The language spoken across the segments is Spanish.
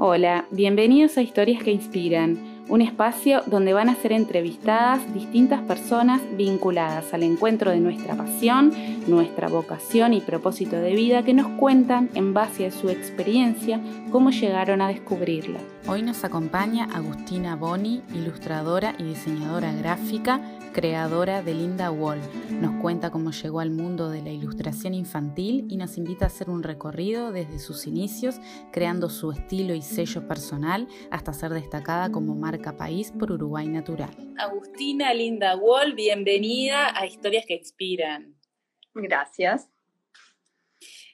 Hola, bienvenidos a Historias que Inspiran, un espacio donde van a ser entrevistadas distintas personas vinculadas al encuentro de nuestra pasión, nuestra vocación y propósito de vida que nos cuentan en base a su experiencia cómo llegaron a descubrirla. Hoy nos acompaña Agustina Boni, ilustradora y diseñadora gráfica creadora de Linda Wall. Nos cuenta cómo llegó al mundo de la ilustración infantil y nos invita a hacer un recorrido desde sus inicios, creando su estilo y sello personal hasta ser destacada como marca país por Uruguay Natural. Agustina Linda Wall, bienvenida a Historias que Inspiran. Gracias.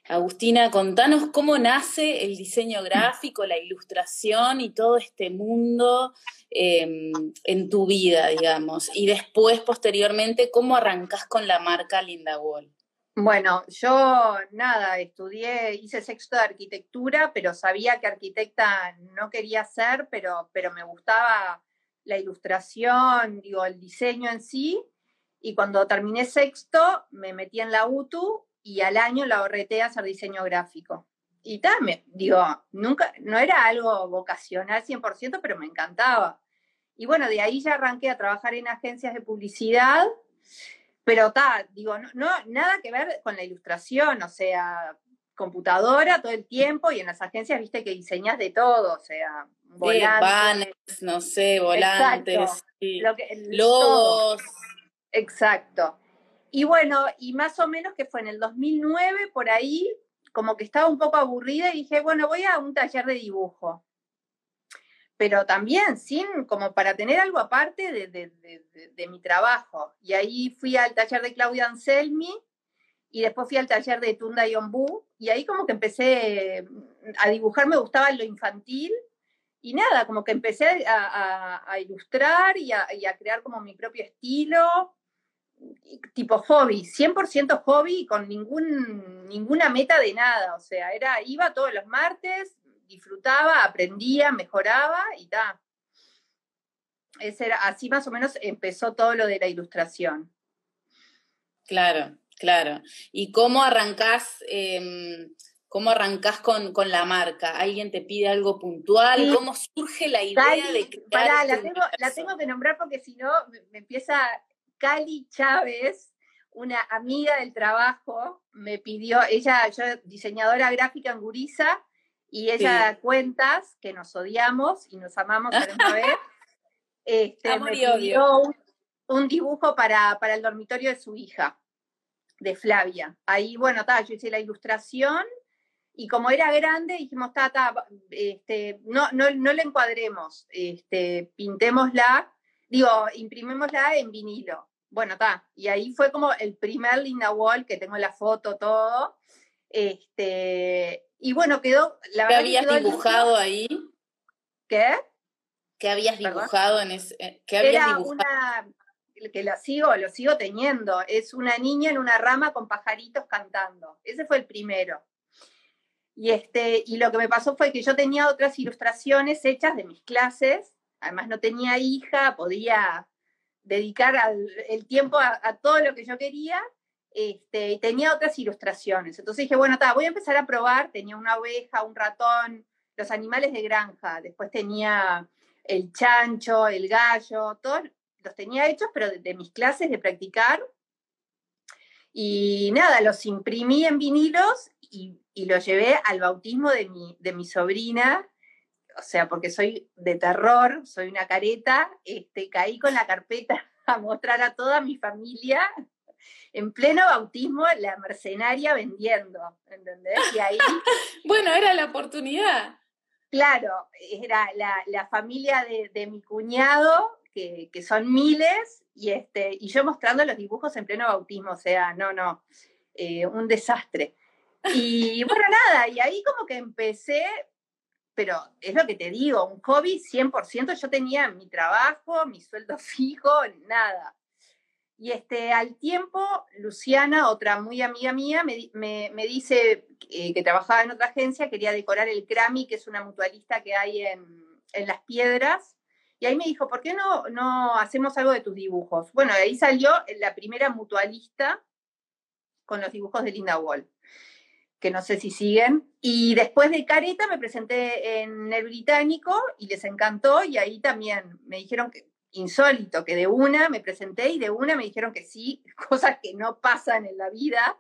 Agustina, contanos cómo nace el diseño gráfico, la ilustración y todo este mundo em, en tu vida, digamos. Y después, posteriormente, cómo arrancás con la marca Linda Wall. Bueno, yo nada, estudié, hice sexto de arquitectura, pero sabía que arquitecta no quería ser, pero, pero me gustaba la ilustración, digo, el diseño en sí. Y cuando terminé sexto, me metí en la UTU y al año la ahorreté a hacer diseño gráfico. Y también, digo, nunca, no era algo vocacional 100%, pero me encantaba. Y bueno, de ahí ya arranqué a trabajar en agencias de publicidad, pero tal, digo, no, nada que ver con la ilustración, o sea, computadora todo el tiempo y en las agencias viste que diseñas de todo, o sea, volantes. no sé, volantes, logos. Exacto. Y bueno, y más o menos que fue en el 2009, por ahí, como que estaba un poco aburrida y dije, bueno, voy a un taller de dibujo. Pero también sin, como para tener algo aparte de, mi trabajo. Y ahí fui al taller de Claudia Anselmi y después fui al taller de Tunda Yombu. Y ahí como que empecé a dibujar, me gustaba lo infantil. Y nada, como que empecé a, ilustrar y a, y a crear como mi propio estilo tipo hobby, 100% hobby con ningún, ninguna meta de nada, o sea, era, iba todos los martes, disfrutaba, aprendía, mejoraba y ta. Era, así más o menos empezó todo lo de la ilustración. Claro, claro. ¿Y cómo arrancás, em, cómo arrancás con, la marca? ¿Alguien te pide algo puntual? ¿Cómo surge la idea de crear? la, tengo, la tengo que nombrar porque si no me empieza Cali Chávez, una amiga del trabajo, me pidió, ella, yo diseñadora gráfica en Guriza, y ella da cuentas que nos odiamos y nos amamos a la vez. Este, me pidió un, dibujo para, para, el dormitorio de su hija, de Flavia. Ahí, bueno, ta, yo hice la ilustración y como era grande, dijimos, este, no, no, no la encuadremos, este, pintémosla, digo, imprimémosla en vinilo. Bueno, está. Y ahí fue como el primer Linda Wall, que tengo la foto, todo. Este, y bueno, quedó. La ¿Qué habías dibujado ahí? ¿Qué? ¿Qué habías dibujado en ese? Eh, ¿qué habías Era una que lo sigo, lo sigo teniendo. Es una niña en una rama con pajaritos cantando. Ese fue el primero. Y, este, y lo que me pasó fue que yo tenía otras ilustraciones hechas de mis clases. Además no tenía hija, podía dedicar el tiempo a, todo lo que yo quería, este, y tenía otras ilustraciones. Entonces dije, bueno, voy a empezar a probar. Tenía una oveja, un ratón, los animales de granja. Después tenía el chancho, el gallo, todos los tenía hechos, pero de, mis clases de practicar. Y nada, los imprimí en vinilos y, y los llevé al bautismo de mi, de mi sobrina, o sea, porque soy de terror, soy una careta, este, caí con la carpeta a mostrar a toda mi familia en pleno bautismo la mercenaria vendiendo, ¿entendés? Y ahí... bueno, era la oportunidad. Claro, era la, familia de, mi cuñado, que, son miles, y, este, y yo mostrando los dibujos en pleno bautismo, o sea, no, no, eh, un desastre. Y bueno, nada, y ahí como que empecé, pero es lo que te digo, un hobby 100%, yo tenía mi trabajo, mi sueldo fijo, nada. Y este, al tiempo, Luciana, otra muy amiga mía, me, dice eh, que trabajaba en otra agencia, quería decorar el Crami, que es una mutualista que hay en, Las Piedras, y ahí me dijo, ¿por qué no, no hacemos algo de tus dibujos? Bueno, ahí salió la primera mutualista con los dibujos de Linda Wall que no sé si siguen. Y después de Careta me presenté en el británico y les encantó y ahí también me dijeron que insólito, que de una me presenté y de una me dijeron que sí, cosas que no pasan en la vida.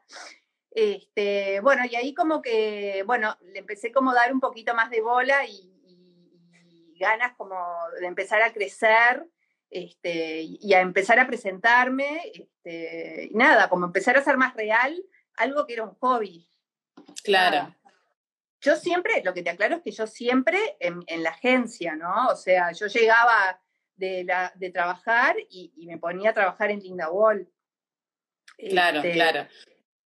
Este, bueno, y ahí como que, bueno, le empecé como a dar un poquito más de bola y, ganas como de empezar a crecer este, y a empezar a presentarme, este, nada, como empezar a ser más real algo que era un hobby. Claro. Yo siempre, lo que te aclaro es que yo siempre en, la agencia, ¿no? O sea, yo llegaba de, la, de trabajar y, me ponía a trabajar en Linda Wall. Claro, este, claro.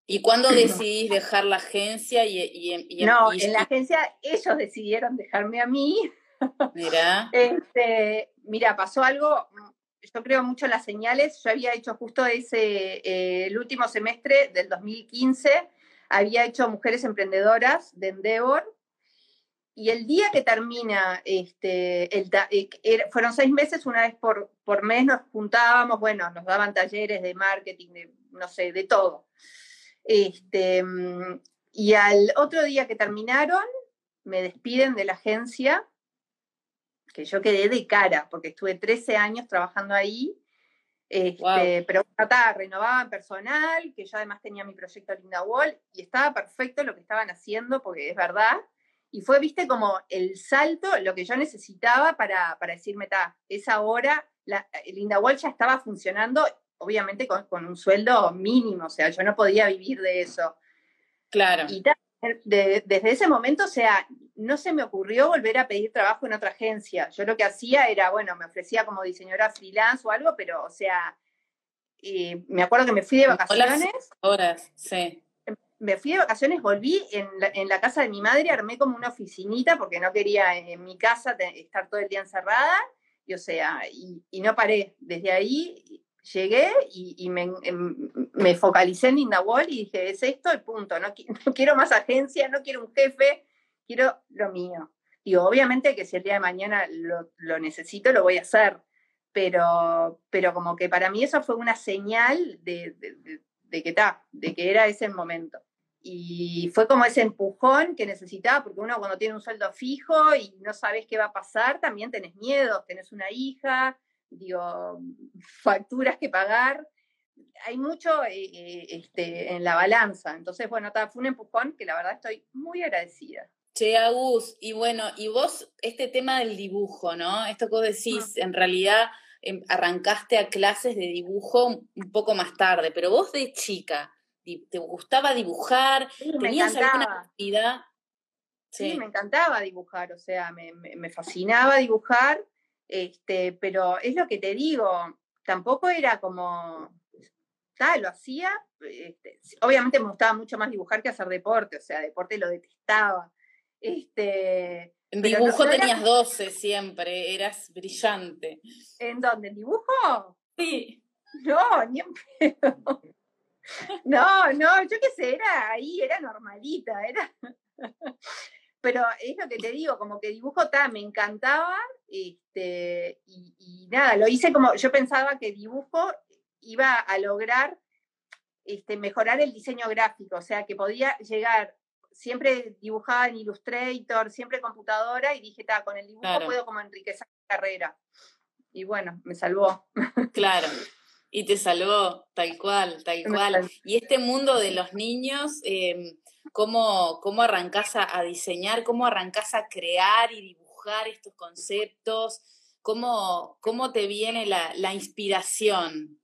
¿Y cuándo decidís dejar la agencia? Y, no, en la agencia ellos decidieron dejarme a mí. Mira. Este, mira, pasó algo, yo creo mucho en las señales. Yo había hecho justo ese, eh, el último semestre del 2015, había hecho Mujeres Emprendedoras de Endeavor. Y el día que termina, este, el, eh, fueron seis meses, una vez por, por mes nos juntábamos, bueno, nos daban talleres de marketing, de, no sé, de todo. Este, y al otro día que terminaron, me despiden de la agencia, que yo quedé de cara, porque estuve 13 años trabajando ahí, este, pero estaba, renovaban personal, que yo además tenía mi proyecto Linda Wall, y estaba perfecto lo que estaban haciendo, porque es verdad, y fue, viste, como el salto, lo que yo necesitaba para, para decirme, ta, esa hora, la, Linda Wall ya estaba funcionando obviamente con, un sueldo mínimo, o sea, yo no podía vivir de eso. Claro. Y desde ese momento, o sea, no se me ocurrió volver a pedir trabajo en otra agencia. Yo lo que hacía era, bueno, me ofrecía como diseñadora freelance o algo, pero, o sea, me acuerdo que me fui de vacaciones. Horas, sí. Me fui de vacaciones, volví en la, en la, casa de mi madre, armé como una oficinita porque no quería en mi casa estar todo el día encerrada, y o sea, y, y no paré. Desde ahí llegué y, em, me, focalicé en Linda Wall y dije, es esto el punto, no, quiero más agencia, no quiero un jefe, quiero lo mío. Y obviamente que si el día de mañana lo, necesito, lo voy a hacer, pero, pero como que para mí eso fue una señal de, de, que está, de que era ese momento. Y fue como ese empujón que necesitaba, porque uno cuando tiene un sueldo fijo y no sabes qué va a pasar, también tenés miedo, tenés una hija, digo, facturas que pagar. Hay mucho eh, eh, este, en la balanza. Entonces, bueno, fue un empujón que la verdad estoy muy agradecida. Che, Agus, y bueno, y vos, este tema del dibujo, ¿no? Esto que vos decís, en realidad em, arrancaste a clases de dibujo un poco más tarde, pero vos de chica, ¿te gustaba dibujar? ¿Tenías alguna actividad? Sí. me encantaba dibujar, o sea, me, me fascinaba dibujar este, pero es lo que te digo, tampoco era como, tal, lo hacía, este, obviamente me gustaba mucho más dibujar que hacer deporte, o sea, deporte lo detestaba. Este, en dibujo tenías 12 siempre, eras brillante. ¿En dónde? ¿En dibujo? Sí. No, ni en pedo. No, no, yo qué sé, era ahí, era normalita, era pero es lo que te digo, como que dibujo ta, me encantaba, este, y, nada, lo hice como, yo pensaba que dibujo iba a lograr este, mejorar el diseño gráfico, o sea, que podía llegar, siempre dibujaba en Illustrator, siempre computadora, y dije, ta, con el dibujo puedo como enriquecer la carrera. Y bueno, me salvó. Claro. Y te salvó, tal cual, tal cual. Y este mundo de los niños, eh, cómo, cómo arrancás a, diseñar, cómo arrancás a crear y dibujar estos conceptos, cómo, cómo te viene la, inspiración.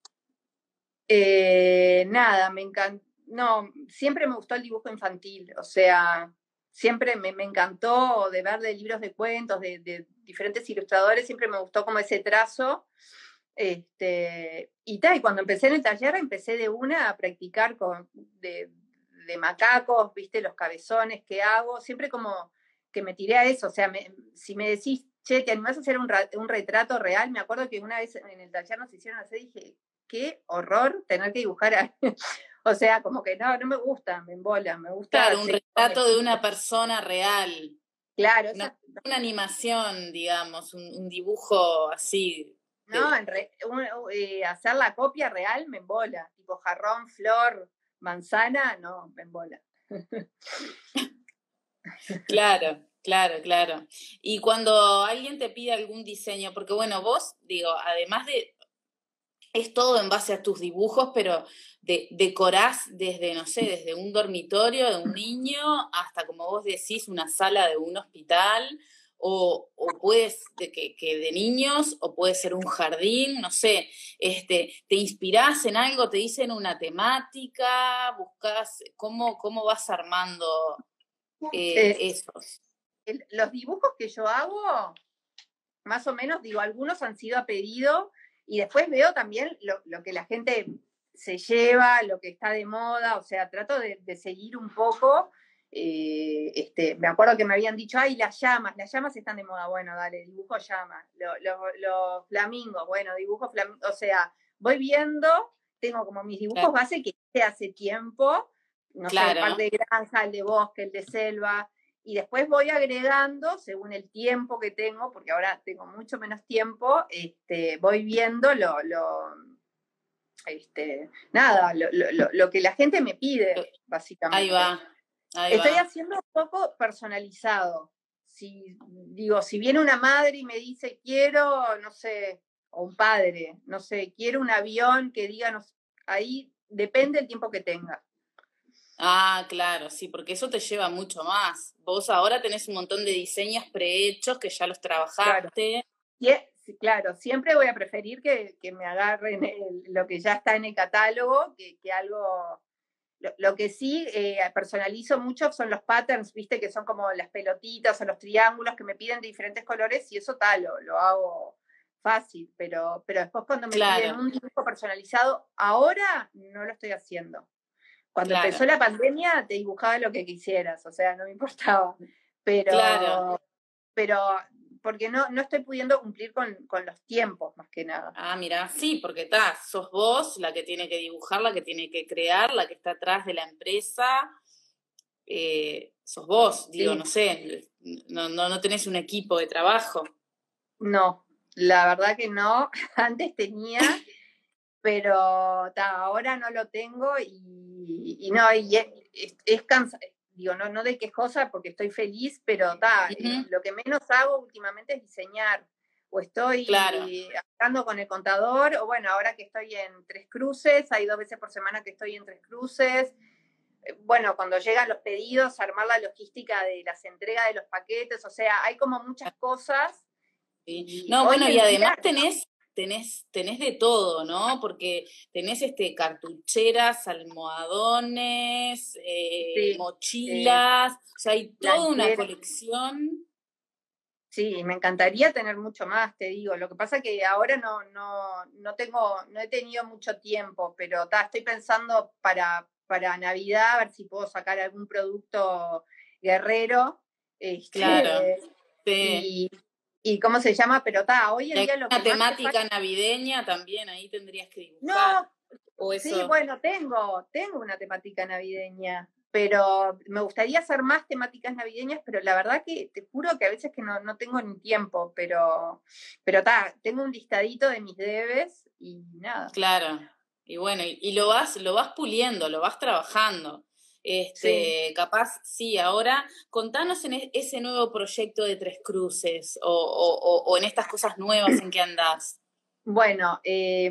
Eh, nada, me encanta. No, siempre me gustó el dibujo infantil, o sea, siempre me, encantó de ver de libros de cuentos, de, diferentes ilustradores, siempre me gustó como ese trazo. Este, y tal, y cuando empecé en el taller, empecé de una a practicar con, de, de macacos, viste, los cabezones que hago, siempre como que me tiré a eso, o sea, si me decís, che, ¿te animás a hacer un, retrato real? Me acuerdo que una vez en el taller nos hicieron hacer, dije, qué horror tener que dibujar a... o sea, como que no, no me gusta, me embola, me gusta... Claro, un retrato de una persona real. Claro. Una, animación, digamos, un, dibujo así. No, eh, hacer la copia real me embola, tipo jarrón, flor, manzana, no, me embola. Claro, claro, claro. Y cuando alguien te pide algún diseño, porque bueno, vos, digo, además de, es todo en base a tus dibujos, pero de, decorás desde, no sé, desde un dormitorio de un niño hasta, como vos decís, una sala de un hospital, o, o puedes de, que, que, de niños, o puede ser un jardín, no sé, este, te inspirás en algo, te dicen una temática, buscas, ¿cómo, cómo vas armando eh, esos? los dibujos que yo hago, más o menos, digo, algunos han sido a pedido, y después veo también lo, lo que la gente se lleva, lo que está de moda, o sea, trato de, de seguir un poco. Eh, este, me acuerdo que me habían dicho, ay, las llamas, las llamas están de moda, bueno, dale, dibujo llamas, los lo, flamingos, bueno, dibujo flamingos, o sea, voy viendo, tengo como mis dibujos base que hice hace tiempo, no sé, el par de granja, el de bosque, el de selva, y después voy agregando según el tiempo que tengo, porque ahora tengo mucho menos tiempo, este, voy viendo lo, lo este, nada, lo, lo, lo, que la gente me pide, básicamente. Ahí va. Estoy haciendo un poco personalizado. Si, digo, si viene una madre y me dice, quiero, no sé, o un padre, no sé, quiero un avión que diga, no sé, ahí depende el tiempo que tenga. Ah, claro, sí, porque eso te lleva mucho más. Vos ahora tenés un montón de diseños prehechos que ya los trabajaste. Claro, sí, claro siempre voy a preferir que, que me agarren el, lo que ya está en el catálogo que, que algo... Lo, lo, que sí eh, personalizo mucho son los patterns, viste, que son como las pelotitas o los triángulos que me piden de diferentes colores y eso tal, lo, lo hago fácil, pero, pero después cuando me claro. piden un dibujo personalizado, ahora no lo estoy haciendo. Cuando claro. empezó la pandemia te dibujaba lo que quisieras, o sea, no me importaba. Pero, claro. pero porque no, no estoy pudiendo cumplir con, con, los tiempos, más que nada. Ah, mira, sí, porque está, sos vos la que tiene que dibujar, la que tiene que crear, la que está atrás de la empresa. Eh, sos vos, digo, sí. no sé, no, no, no tenés un equipo de trabajo. No, la verdad que no. Antes tenía, pero ta, ahora no lo tengo y, y no, y es, es, es cansado digo, no, no de quejosa porque estoy feliz, pero ta, uh -huh. lo que menos hago últimamente es diseñar. O estoy claro. hablando con el contador, o bueno, ahora que estoy en Tres Cruces, hay dos veces por semana que estoy en Tres Cruces. Bueno, cuando llegan los pedidos, armar la logística de las entregas de los paquetes, o sea, hay como muchas cosas. Sí. No, bueno, y además tenés tenés, tenés de todo, ¿no? Porque tenés este cartucheras, almohadones, eh, sí, mochilas, sí. o sea, hay toda una colección. Sí, me encantaría tener mucho más, te digo. Lo que pasa que ahora no, no, no tengo, no he tenido mucho tiempo, pero ta, estoy pensando para, para Navidad a ver si puedo sacar algún producto guerrero. Este, claro. Sí. Y, y cómo se llama, pero está, hoy en día lo que. Una temática falta... navideña también, ahí tendrías que dibujar. No, o eso... sí, bueno, tengo, tengo una temática navideña, pero me gustaría hacer más temáticas navideñas, pero la verdad que te juro que a veces que no, no tengo ni tiempo, pero pero está, tengo un listadito de mis debes y nada. Claro. Y bueno, y, y lo vas, lo vas puliendo, lo vas trabajando. Este, sí. capaz, sí, ahora contanos en ese nuevo proyecto de Tres Cruces o, o, o en estas cosas nuevas en que andás. Bueno, eh,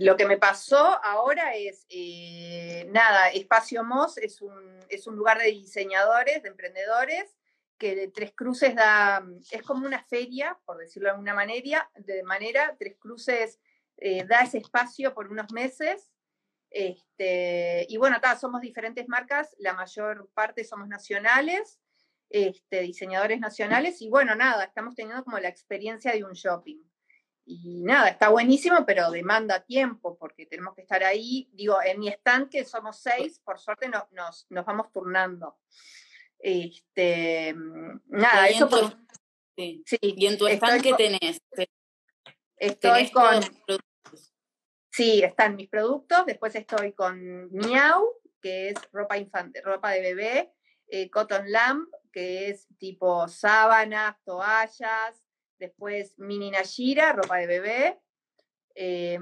lo que me pasó ahora es, eh, nada, Espacio Mos es un, es un lugar de diseñadores, de emprendedores, que de Tres Cruces da, es como una feria, por decirlo de alguna manera, de manera, Tres Cruces eh, da ese espacio por unos meses este, y bueno, acá somos diferentes marcas, la mayor parte somos nacionales, este, diseñadores nacionales, y bueno, nada, estamos teniendo como la experiencia de un shopping. Y nada, está buenísimo, pero demanda tiempo, porque tenemos que estar ahí. Digo, en mi stand, que somos seis, por suerte no, nos, nos vamos turnando. Este, nada, eso tu, sí. sí. Y en tu stand, ¿qué tenés? Estoy ¿Tenés con. Sí, están mis productos. Después estoy con Miau, que es ropa infante, ropa de bebé. Eh, Cotton Lamp, que es tipo sábanas, toallas. Después Mini Nashira, ropa de bebé. Eh,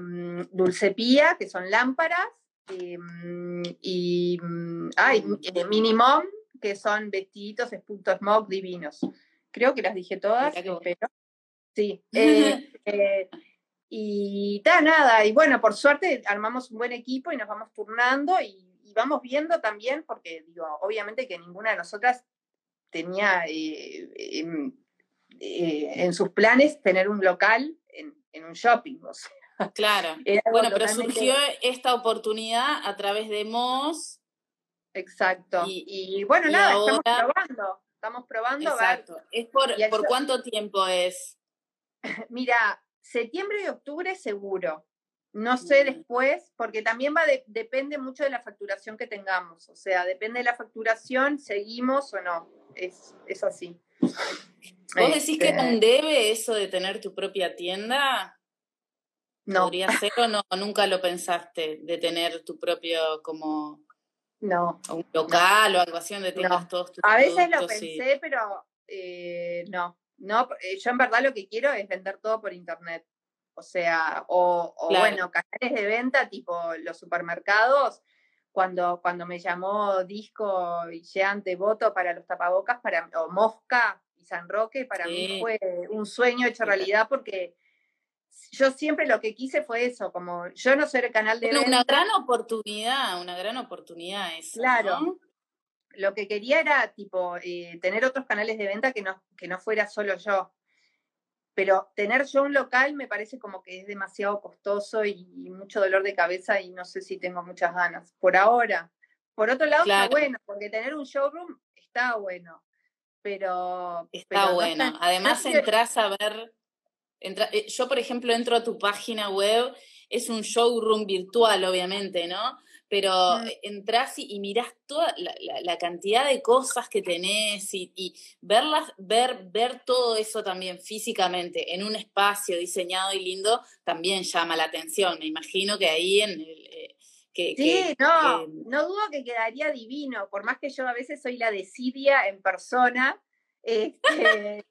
Dulce Pía, que son lámparas. em, y, mm, ay, eh, Minimum, que son vestiditos, punto smoke divinos. Creo que las dije todas, pero sí. Eh, y nada, y bueno, por suerte armamos un buen equipo y nos vamos turnando y, vamos viendo también, porque digo, obviamente que ninguna de nosotras tenía em, en sus planes tener un local en, un shopping. O sea, Claro. Bueno, pero surgió esta oportunidad a través de Moss. Exacto. Y, bueno, nada, estamos probando. Estamos probando. Exacto. ¿Es por, por cuánto tiempo es? Mira, septiembre y octubre seguro. No sé después, porque también va depende mucho de la facturación que tengamos. O sea, depende de la facturación, seguimos o no. Es, es así. ¿Vos decís que este no debe eso de tener tu propia tienda? No. ¿Podría ser o no? ¿Nunca lo pensaste de tener tu propio como no, un local o algo así donde tengas todos tus A veces lo pensé, pero eh, no. No, eh, yo en verdad lo que quiero es vender todo por internet. O sea, o, bueno, canales de venta tipo los supermercados. Cuando, cuando me llamó Disco y de Voto para los tapabocas, para, o Mosca y San Roque, para mí fue un sueño hecho realidad porque yo siempre lo que quise fue eso, como yo no soy el canal de Una gran oportunidad, una gran oportunidad eso. Claro. Lo que quería era tipo eh, tener otros canales de venta que no, que no fuera solo yo. Pero tener yo un local me parece como que es demasiado costoso y, mucho dolor de cabeza y no sé si tengo muchas ganas. Por ahora. Por otro lado, está bueno, porque tener un showroom está bueno. Pero. Está bueno. Además, entras a ver eh, yo, por ejemplo, entro a tu página web, es un showroom virtual, obviamente, ¿no? Pero mm. entras y, mirás toda la, cantidad de cosas que tenés y, verlas, ver, ver todo eso también físicamente en un espacio diseñado y lindo también llama la atención. Me imagino que ahí en el, eh, sí, no, no dudo que quedaría divino, por más que yo a veces soy la desidia en persona, este,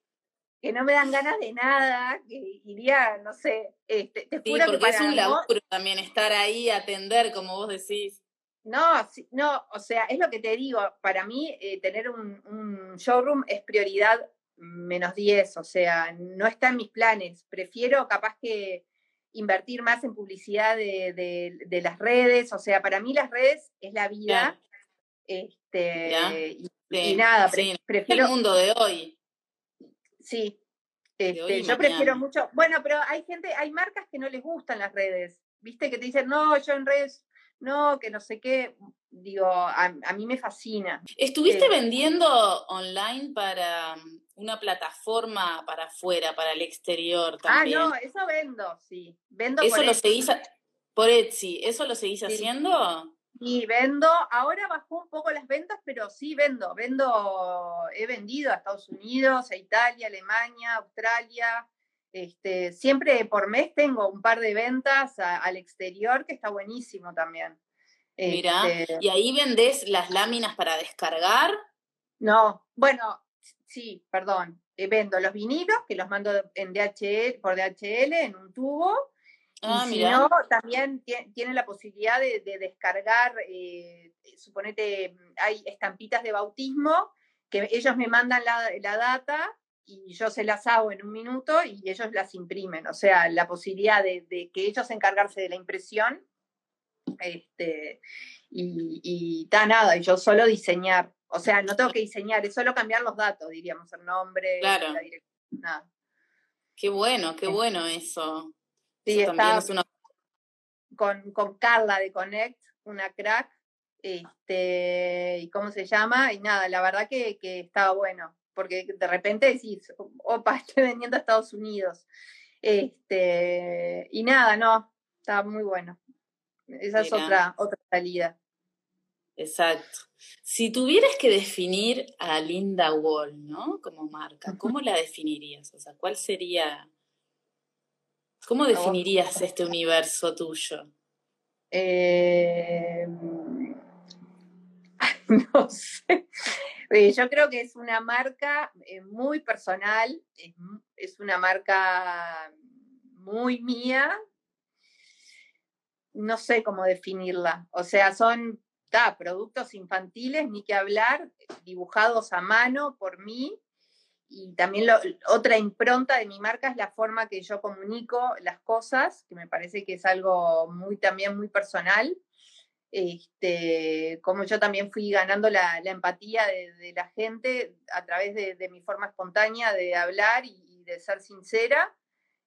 que no me dan ganas de nada, que iría, no sé, este, te juro porque es un laburo también estar ahí, atender, como vos decís. No, no, o sea, es lo que te digo, para mí eh, tener un, showroom es prioridad menos 10, o sea, no está en mis planes, prefiero capaz que invertir más en publicidad de, las redes, o sea, para mí las redes es la vida, este, y, nada, prefiero... El mundo de hoy. Sí, este, yo prefiero mucho. Bueno, pero hay gente, hay marcas que no les gustan las redes, ¿viste? Que te dicen, no, yo en redes, no, que no sé qué. Digo, a, mí me fascina. ¿Estuviste eh, vendiendo online para mm, una plataforma para afuera, para el exterior también? Ah, no, eso vendo, sí. Vendo ¿Eso lo seguís por Etsy? ¿Eso lo seguís haciendo? Y vendo, ahora bajó un poco las ventas, pero sí vendo, vendo, he vendido a Estados Unidos, a Italia, Alemania, Australia, este, siempre por mes tengo un par de ventas al exterior que está buenísimo también. Mira, este ¿y ahí vendés las láminas para descargar? No, bueno, sí, perdón, eh, vendo los vinilos que los mando en DHL, por DHL en un tubo Ah, si no, también tiene la posibilidad de, descargar, eh, suponete, hay estampitas de bautismo que ellos me mandan la, data y yo se las hago en un minuto y ellos las imprimen. O sea, la posibilidad de, que ellos encargarse de la impresión este, y, y está nada, y yo solo diseñar. O sea, no tengo que diseñar, es solo cambiar los datos, diríamos, el nombre, la dirección, nada. Qué bueno, qué bueno eso. Sí, está con, con Carla de Connect, una crack, este, y cómo se llama, y nada, la verdad que, que estaba bueno, porque de repente decís, opa, estoy vendiendo a Estados Unidos. Este, y nada, no, estaba muy bueno. Esa es otra, otra salida. Exacto. Si tuvieras que definir a Linda Wall, ¿no? Como marca, ¿cómo la definirías? O sea, ¿cuál sería ¿Cómo definirías este universo tuyo? Eh, no sé. Eh, yo creo que es una marca eh, muy personal, es, una marca muy mía. no sé cómo definirla. O sea, son productos infantiles, ni que hablar, dibujados a mano por mí. Y también otra impronta de mi marca es la forma que yo comunico las cosas, que me parece que es algo muy también muy personal. Este, como yo también fui ganando la, empatía de, la gente a través de, mi forma espontánea de hablar y, de ser sincera.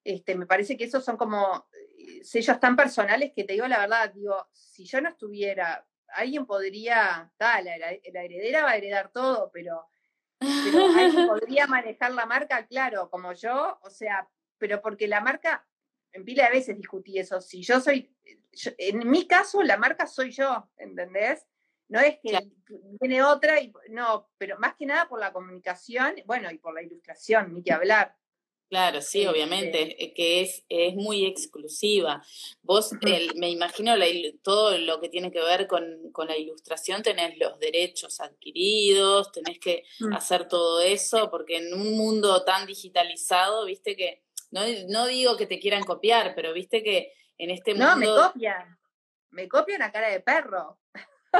Este, me parece que esos son como eh, sellos tan personales que te digo la verdad, digo, si yo no estuviera, alguien podría, la, heredera va a heredar todo, pero, pero alguien podría manejar la marca, claro, como yo, o sea, pero porque la marca, en pila de veces discutí eso, si yo soy, en mi caso la marca soy yo, ¿entendés? No es que viene otra, y, no, pero más que nada por la comunicación, bueno, y por la ilustración, ni que hablar. Claro, sí, obviamente, eh, que es, es muy exclusiva. Vos, me imagino todo lo que tiene que ver con, con, la ilustración, tenés los derechos adquiridos, tenés que mm. hacer todo eso, porque en un mundo tan digitalizado, viste que, no, no digo que te quieran copiar, pero viste que en este mundo... No, me copian, me copian a cara de perro.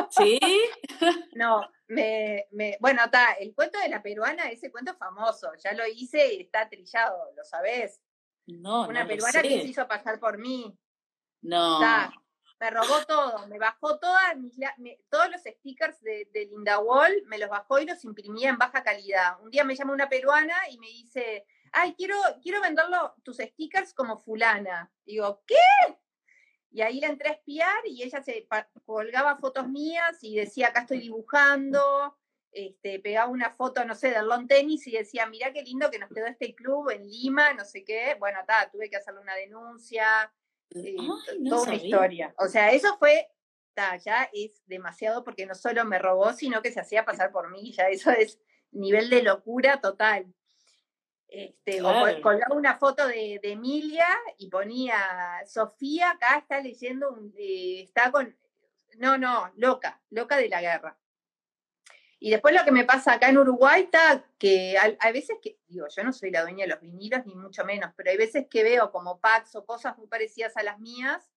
¿Sí? no, me, me, bueno, está, el cuento de la peruana, ese cuento famoso, ya lo hice y está trillado, ¿lo sabés? No, Una peruana que se hizo pasar por mí. No. me robó todo, me bajó todas mis, todos los stickers de, de, Linda Wall, me los bajó y los imprimía en baja calidad. Un día me llama una peruana y me dice, ay, quiero, quiero venderlo, tus stickers como fulana. Digo, ¿qué? Y ahí la entré a espiar y ella se colgaba fotos mías y decía, acá estoy dibujando, este, pegaba una foto, no sé, del long tenis y decía, mirá qué lindo que nos quedó este club en Lima, no sé qué. Bueno, ta, tuve que hacerle una denuncia, eh, toda una historia. O sea, eso fue, ta, ya es demasiado porque no solo me robó, sino que se hacía pasar por mí, ya eso es nivel de locura total. Este, O colgaba una foto de, Emilia y ponía, Sofía acá está leyendo, un, eh, está con, no, no, loca, loca de la guerra. Y después lo que me pasa acá en Uruguay está que hay, veces que, digo, yo no soy la dueña de los vinilos, ni mucho menos, pero hay veces que veo como packs o cosas muy parecidas a las mías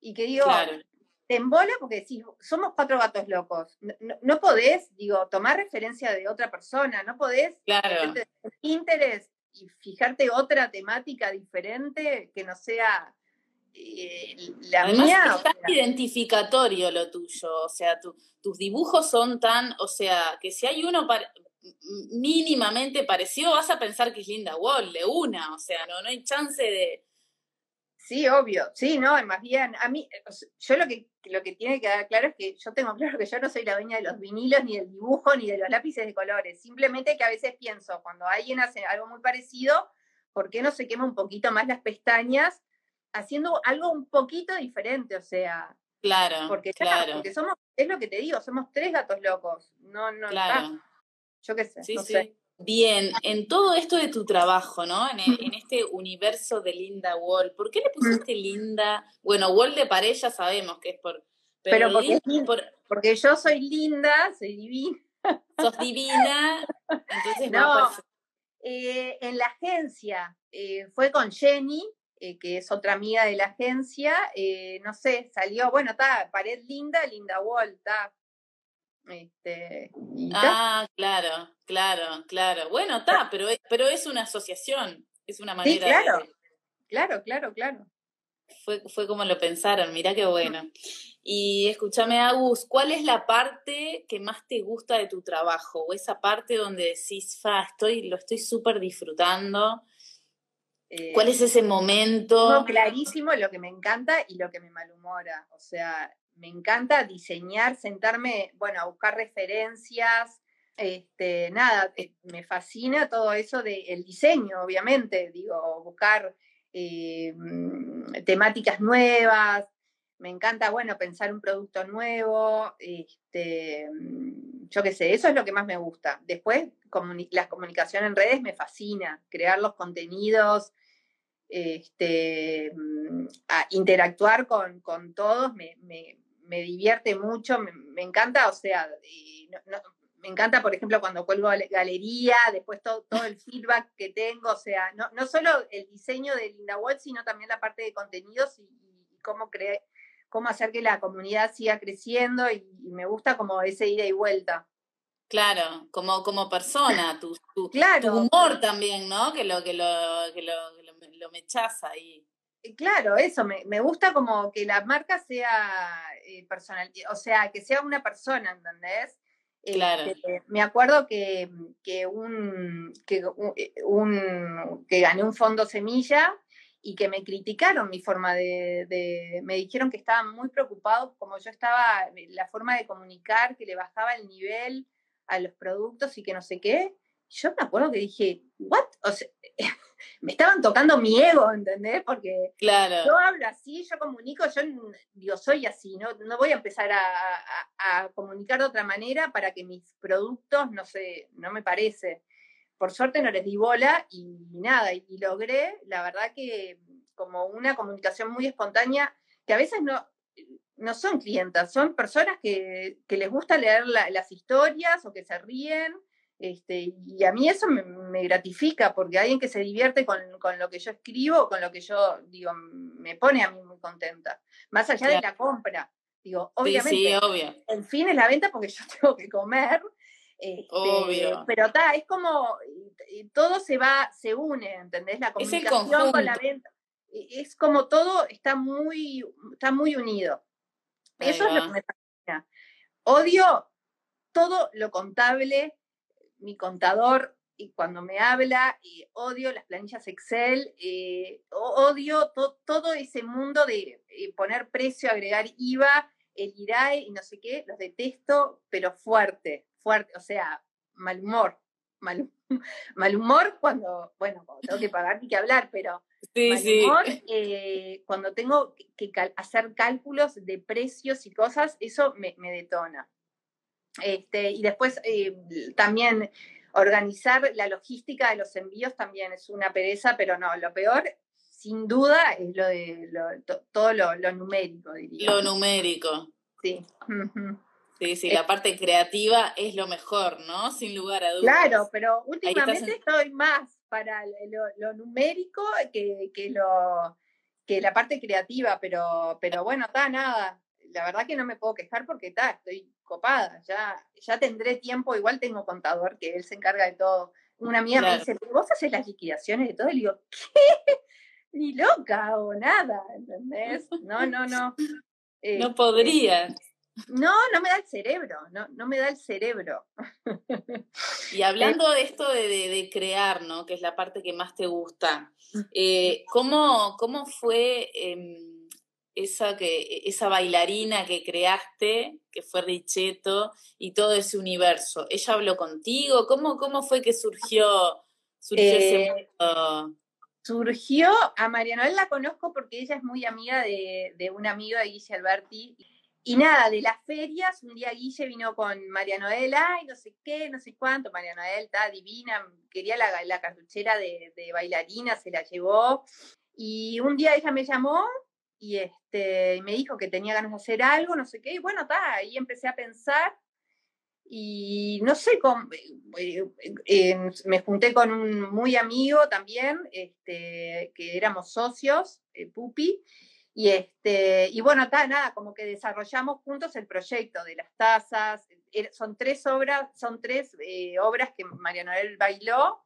y que digo, te embola porque decís, somos cuatro gatos locos. No, podés, digo, tomar referencia de otra persona, no podés claro. interés y fijarte otra temática diferente que no sea eh, la Además, mía. Es tan identificatorio lo tuyo, o sea, tus dibujos son tan, o sea, que si hay uno mínimamente parecido, vas a pensar que es Linda Wall, de una, o sea, no, no hay chance de, Sí, obvio, sí, no, más bien, a mí, yo lo que, lo que tiene que quedar claro es que yo tengo claro que yo no soy la dueña de los vinilos, ni del dibujo, ni de los lápices de colores, simplemente que a veces pienso, cuando alguien hace algo muy parecido, ¿por qué no se quema un poquito más las pestañas haciendo algo un poquito diferente? O sea, claro, porque, claro. porque somos, es lo que te digo, somos tres gatos locos, no, no, claro. yo qué sé, no sé. Bien, en todo esto de tu trabajo, ¿no? En, e, este universo de Linda Wall, ¿por qué le pusiste Linda? Bueno, Wall de pared ya sabemos que es por... Pero, porque, yo soy linda, soy divina. Sos divina, entonces no. Eh, en la agencia eh, fue con Jenny, eh, que es otra amiga de la agencia, no sé, salió, bueno, está, pared linda, linda wall, está, este, ah, claro, claro, claro. Bueno, está, pero, es, pero es una asociación, es una manera. Sí, claro, claro, claro, claro. Fue, fue como lo pensaron, mirá qué bueno. Y escúchame, Agus, ¿cuál es la parte que más te gusta de tu trabajo? O esa parte donde decís, fa, estoy, lo estoy súper disfrutando. ¿Cuál es ese momento? No, clarísimo lo que me encanta y lo que me malhumora. O sea, me encanta diseñar, sentarme, bueno, a buscar referencias, este, nada, eh, me fascina todo eso del diseño, obviamente, digo, buscar eh, mm, temáticas nuevas, me encanta, bueno, pensar un producto nuevo, este, mm, yo qué sé, eso es lo que más me gusta. Después, la comunicación en redes me fascina, crear los contenidos, este, mm, interactuar con, todos, me, me divierte mucho, me, encanta, o sea, me encanta, por ejemplo, cuando cuelgo galería, después todo, todo el feedback que tengo, o sea, no, no solo el diseño de Linda Wall, sino también la parte de contenidos y, cómo, cómo hacer que la comunidad siga creciendo y, me gusta como ese ida y vuelta. Claro, como, como persona, tu, tu, humor también, ¿no? Que lo, que lo, que lo, lo, mechaza ahí. Claro, eso, me, me, gusta como que la marca sea eh, personal, o sea, que sea una persona, ¿entendés? Claro. Este, me acuerdo que, que, un, que, eh, un, que gané un fondo semilla y que me criticaron mi forma de, de, me dijeron que estaban muy preocupados como yo estaba, la forma de comunicar, que le bajaba el nivel a los productos y que no sé qué. Yo me acuerdo que dije, ¿what? O sea, me estaban tocando mi ego, ¿entendés? Porque claro. yo hablo así, yo comunico, yo digo, soy así, no, no voy a empezar a, comunicar de otra manera para que mis productos, no sé, no me parece. Por suerte no les di bola y, nada, y, logré, la verdad que como una comunicación muy espontánea, que a veces no, no son clientas, son personas que, les gusta leer las historias o que se ríen este, y a mí eso me, gratifica, porque alguien que se divierte con, lo que yo escribo, con lo que yo digo, me pone a mí muy contenta. Más allá de la compra. Digo, obviamente, el fin es la venta porque yo tengo que comer. Este, obvio. Pero está, es como todo se va, se une, ¿entendés? La comunicación con la venta. Es como todo está muy, está muy unido. Eso es lo que me fascina. Odio todo lo contable, mi contador y cuando me habla, eh, odio las planillas Excel, eh, odio todo ese mundo de eh, poner precio, agregar IVA, el IRAE y no sé qué, los detesto, pero fuerte, fuerte, o sea, mal humor, mal, mal humor cuando, bueno, cuando tengo que pagar ni que hablar, pero sí, mal humor cuando tengo que, hacer cálculos de precios y cosas, eso me detona. Este, y después eh, también organizar la logística de los envíos también es una pereza, pero no, lo peor sin duda es lo de todo lo, numérico, diría. Lo numérico. Sí. Sí, sí, la parte creativa es lo mejor, ¿no? Sin lugar a dudas. Claro, pero últimamente estoy más para lo, numérico que, que, lo, que la parte creativa, pero, pero bueno, está nada. La verdad que no me puedo quejar porque está, estoy copada, ya, ya tendré tiempo, igual tengo contador que él se encarga de todo. Una amiga me dice, vos haces las liquidaciones de todo, y le digo, ¿qué? Ni loca o nada, ¿entendés? No, no, no. no este, podría. No, no me da el cerebro, no, no me da el cerebro. Y hablando de esto de, crear, ¿no? Que es la parte que más te gusta, eh, ¿cómo, ¿cómo fue em, esa, que, esa bailarina que creaste, que fue Richetto, y todo ese universo. ¿Ella habló contigo? ¿Cómo, cómo fue que surgió, surgió ese eh, Surgió, a María Noel la conozco porque ella es muy amiga de, de un amigo de Guille Alberti. Y nada, de las ferias, un día Guille vino con María Noel, ay, no sé qué, no sé cuánto, María Noel está divina, quería la, la cartuchera de, de bailarina, se la llevó. Y un día ella me llamó y este, me dijo que tenía ganas de hacer algo, no sé qué, y bueno, está, ahí empecé a pensar y no sé, cómo, eh, eh, me junté con un muy amigo también, este, que éramos socios, eh, Pupi, y, este, y bueno, está, nada, como que desarrollamos juntos el proyecto de las tazas, son tres obras, son tres obras que María Noel bailó,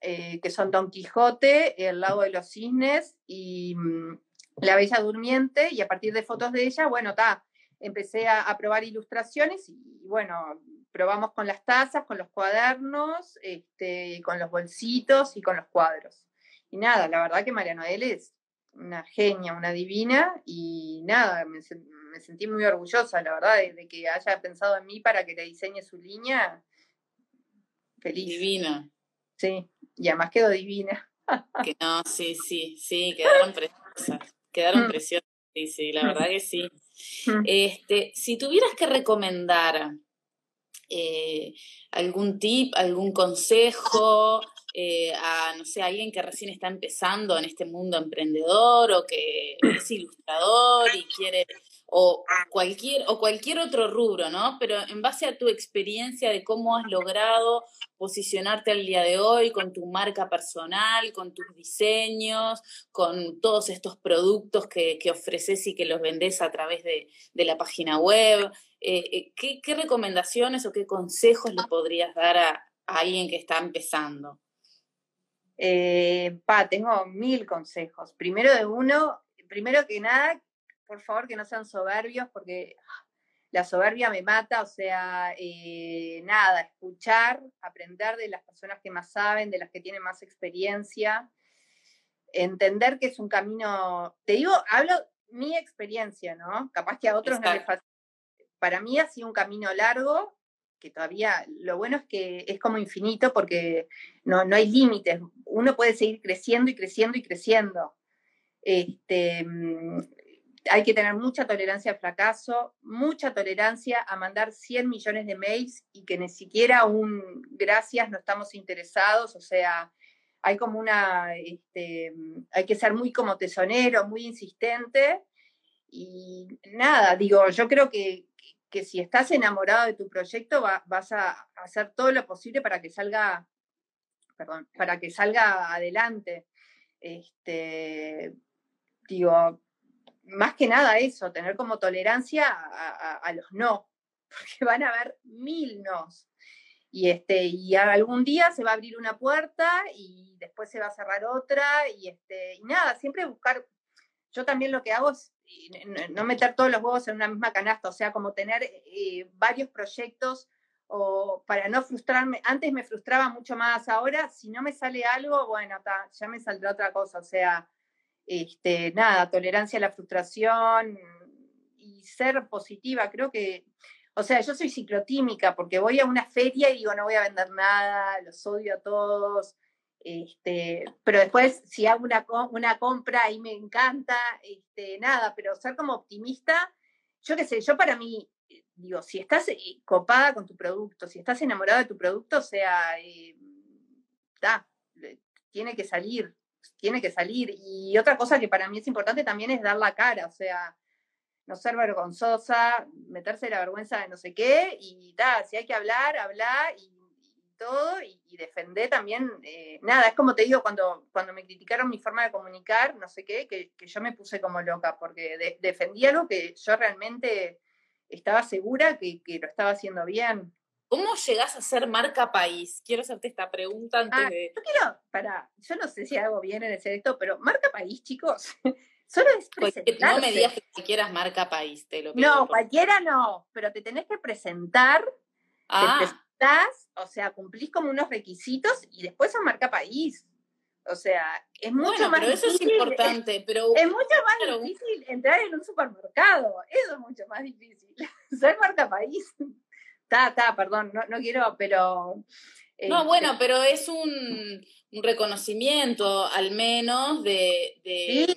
que son Don Quijote, El lago de los cisnes y mm, la Bella Durmiente y a partir de fotos de ella, bueno, ta, empecé a, probar ilustraciones y, bueno, probamos con las tazas, con los cuadernos, este, con los bolsitos y con los cuadros. Y nada, la verdad que María Noel es una genia, una divina y nada, me, sentí muy orgullosa, la verdad, de, que haya pensado en mí para que le diseñe su línea. Feliz. Divina. Sí, y además quedó divina. que no, sí, sí, sí, quedaron preciosas. Quedaron mm. preciosas, sí, sí, la mm. verdad que sí. Mm. Este, si tuvieras que recomendar eh, algún tip, algún consejo eh, a, no sé, alguien que recién está empezando en este mundo emprendedor o que es ilustrador y quiere, o cualquier, o cualquier otro rubro, ¿no? Pero en base a tu experiencia de cómo has logrado posicionarte al día de hoy con tu marca personal, con tus diseños, con todos estos productos que, ofreces y que los vendes a través de, la página web. Eh, eh, ¿qué, recomendaciones o qué consejos le podrías dar a, alguien que está empezando? Eh, pa, tengo mil consejos. Primero de uno, primero que nada, por favor que no sean soberbios, porque la soberbia me mata, o sea, eh, nada, escuchar, aprender de las personas que más saben, de las que tienen más experiencia, entender que es un camino, te digo, hablo mi experiencia, ¿no? Capaz que a otros no les pasa. Para mí ha sido un camino largo, que todavía, lo bueno es que es como infinito porque no, no hay límites, uno puede seguir creciendo y creciendo y creciendo. Este, mm, hay que tener mucha tolerancia al fracaso, mucha tolerancia a mandar 100 millones de mails y que ni siquiera un gracias no estamos interesados, o sea, hay como una, este, hay que ser muy como tesonero, muy insistente y nada, digo, yo creo que, que si estás enamorado de tu proyecto vas a hacer todo lo posible para que salga, perdón, para que salga adelante. Este, digo, más que nada eso, tener como tolerancia a, los no, porque van a haber mil nos. Y, este, y algún día se va a abrir una puerta y después se va a cerrar otra y, este, y nada, siempre buscar, yo también lo que hago es no meter todos los huevos en una misma canasta, o sea, como tener eh, varios proyectos o para no frustrarme, antes me frustraba mucho más, ahora si no me sale algo, bueno, ya me saldrá otra cosa, o sea, este, nada, tolerancia a la frustración y ser positiva. Creo que, o sea, yo soy ciclotímica porque voy a una feria y digo, no voy a vender nada, los odio a todos. Este, pero después, si hago una, una compra y me encanta, este, nada, pero ser como optimista, yo qué sé, yo para mí, digo, si estás eh, copada con tu producto, si estás enamorado de tu producto, o sea, eh, tiene que salir, tiene que salir. Y otra cosa que para mí es importante también es dar la cara, o sea, no ser vergonzosa, meterse la vergüenza de no sé qué, y tal, si hay que hablar, hablar y, todo, y, defender también, eh, nada, es como te digo, cuando, cuando me criticaron mi forma de comunicar, no sé qué, que, yo me puse como loca, porque defendí algo que yo realmente estaba segura que, que lo estaba haciendo bien. ¿Cómo llegás a ser marca país? Quiero hacerte esta pregunta antes ah, de. Yo quiero, para, yo no sé si hago bien en ese directo, pero marca país, chicos, solo es presentarse. No me digas que quieras marca país, te lo No, cualquiera no, pero te tenés que presentar, ah. te presentás, o sea, cumplís como unos requisitos y después a marca país. O sea, es mucho bueno, más pero eso es importante, pero... Es mucho más difícil entrar en un supermercado, eso es mucho más difícil, ser marca país. Está, está, perdón, no, no quiero, pero... no, este bueno, pero es un, reconocimiento al menos de, de,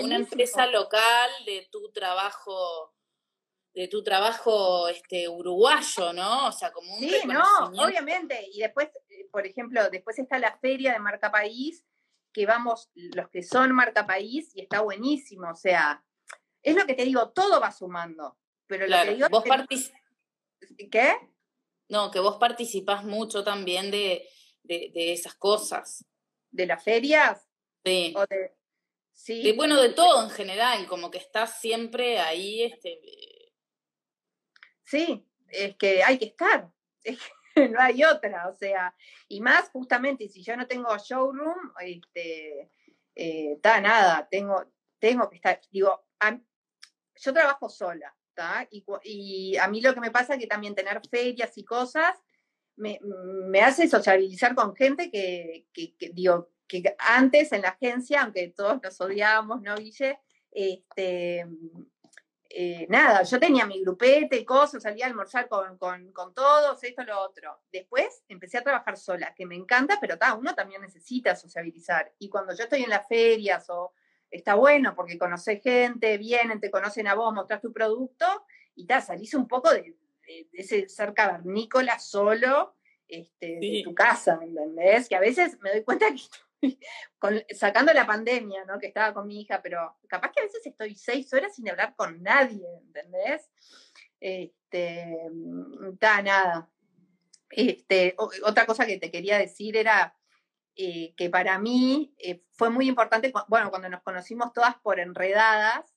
una empresa local, de tu trabajo de tu trabajo este uruguayo, ¿no? O sea, como un Sí, no, obviamente. Y después, eh, por ejemplo, después está la feria de Marca País, que vamos los que son Marca País y está buenísimo. O sea, es lo que te digo, todo va sumando. Pero lo que digo vos es ¿Qué? No, que vos participás mucho también de, esas cosas. ¿De las ferias? Sí. sí. bueno, de todo en general, como que estás siempre ahí. Este... Sí, es que hay que estar. no hay otra, o sea, y más justamente si yo no tengo showroom, este, está eh, nada, tengo, tengo que estar, digo, yo trabajo sola, y, a mí lo que me pasa es que también tener ferias y cosas me, hace sociabilizar con gente que, digo, que antes en la agencia, aunque todos nos odiábamos, ¿no, Guille? Este, eh, nada, yo tenía mi grupete y cosas, salía a almorzar con, con, todos, esto, lo otro. Después empecé a trabajar sola, que me encanta, pero uno también necesita sociabilizar. Y cuando yo estoy en las ferias o está bueno porque conoces gente, vienen, te conocen a vos, mostrás tu producto y ta, salís un poco de, ese ser cavernícola solo este, de tu casa, ¿me entendés? Que a veces me doy cuenta que sacando la pandemia, ¿no? Que estaba con mi hija, pero capaz que a veces estoy seis horas sin hablar con nadie, ¿entendés? Este, está nada. Este, otra cosa que te quería decir era eh, que para mí eh, fue muy importante, bueno, cuando nos conocimos todas por enredadas,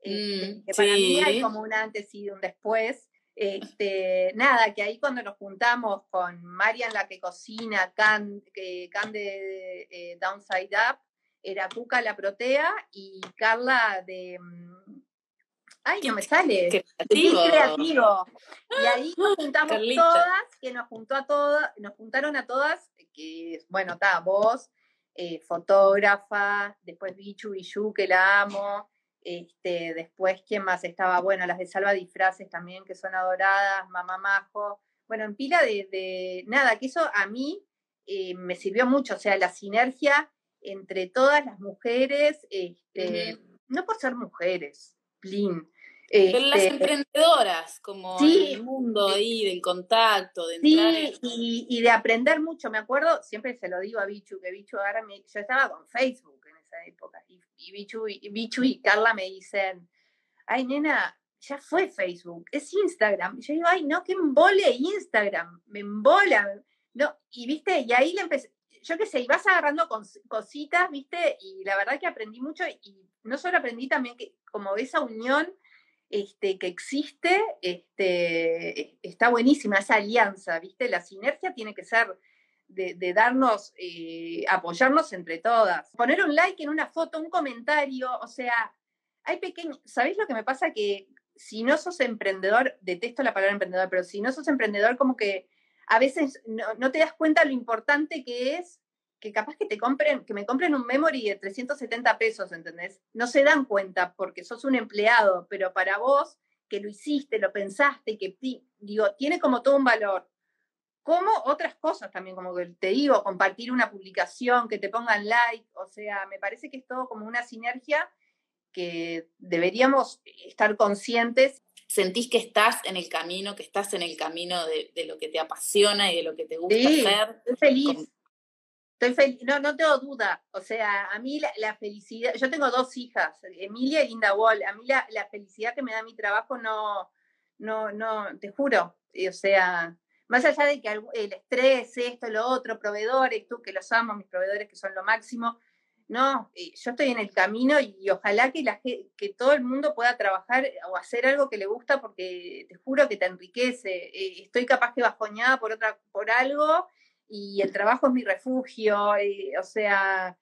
este, mm, que para mí hay como un antes y un después. Este, nada, que ahí cuando nos juntamos con Marian la que cocina, Can, Can de eh, Downside Up, era Cuca la protea y Carla de mm, Ay, no me sale. Qué creativo. Y ahí nos juntamos todas, que nos juntó a todas, nos juntaron a todas, que bueno, está, vos, eh, fotógrafa, después Bichu Bichu, que la amo, este, después, ¿quién más estaba? Bueno, las de Salva Disfraces también, que son adoradas, Mamá Majo. Bueno, en pila de, nada, que eso a mí eh, me sirvió mucho, o sea, la sinergia entre todas las mujeres, este, no por ser mujeres, plin. las este, emprendedoras, como el mundo ahí, del contacto, de entrar sí, y, de aprender mucho. Me acuerdo, siempre se lo digo a Bichu, que Bichu ahora me, yo estaba con Facebook en esa época, y, Bichu, y Bichu y Carla me dicen, ay nena, ya fue Facebook, es Instagram. Y yo digo, ay no, que embole Instagram, me embola. No, y viste, y ahí le empecé, yo qué sé, y vas agarrando cositas, viste, y la verdad que aprendí mucho y no solo aprendí también que como esa unión este, que existe, este, está buenísima, esa alianza, ¿viste? La sinergia tiene que ser de, darnos, eh, apoyarnos entre todas. Poner un like en una foto, un comentario, o sea, hay pequeños, ¿sabéis lo que me pasa? Que si no sos emprendedor, detesto la palabra emprendedor, pero si no sos emprendedor, como que a veces no, te das cuenta lo importante que es que capaz que te compren, que me compren un memory de 370 pesos, ¿entendés? No se dan cuenta porque sos un empleado, pero para vos, que lo hiciste, lo pensaste, que digo, tiene como todo un valor. Como otras cosas también, como te digo, compartir una publicación, que te pongan like, o sea, me parece que es todo como una sinergia que deberíamos estar conscientes. ¿Sentís que estás en el camino, que estás en el camino de, lo que te apasiona y de lo que te gusta hacer? Estoy feliz. Estoy feliz, no, no tengo duda. O sea, a mí la, felicidad, yo tengo dos hijas, Emilia y Linda Wall. A mí la, felicidad que me da mi trabajo no, no, no, te juro. O sea, más allá de que el estrés, esto, lo otro, proveedores, tú que los amo, mis proveedores que son lo máximo, no, eh, yo estoy en el camino y, ojalá que, la, que todo el mundo pueda trabajar o hacer algo que le gusta porque te juro que te enriquece. Eh, estoy capaz que bajoñada por, otra, por algo y el trabajo es mi refugio, o sea,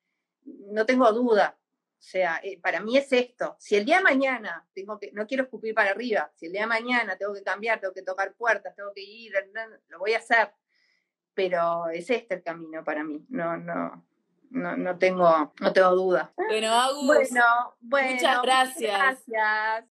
no tengo duda. O sea, eh, para mí es esto. Si el día de mañana tengo que, no quiero escupir para arriba, si el día de mañana tengo que cambiar, tengo que tocar puertas, tengo que ir, lo voy a hacer. Pero es este el camino para mí. No, no, no, no tengo, no tengo duda. Bueno, Agus, bueno, bueno, muchas gracias. Muchas gracias.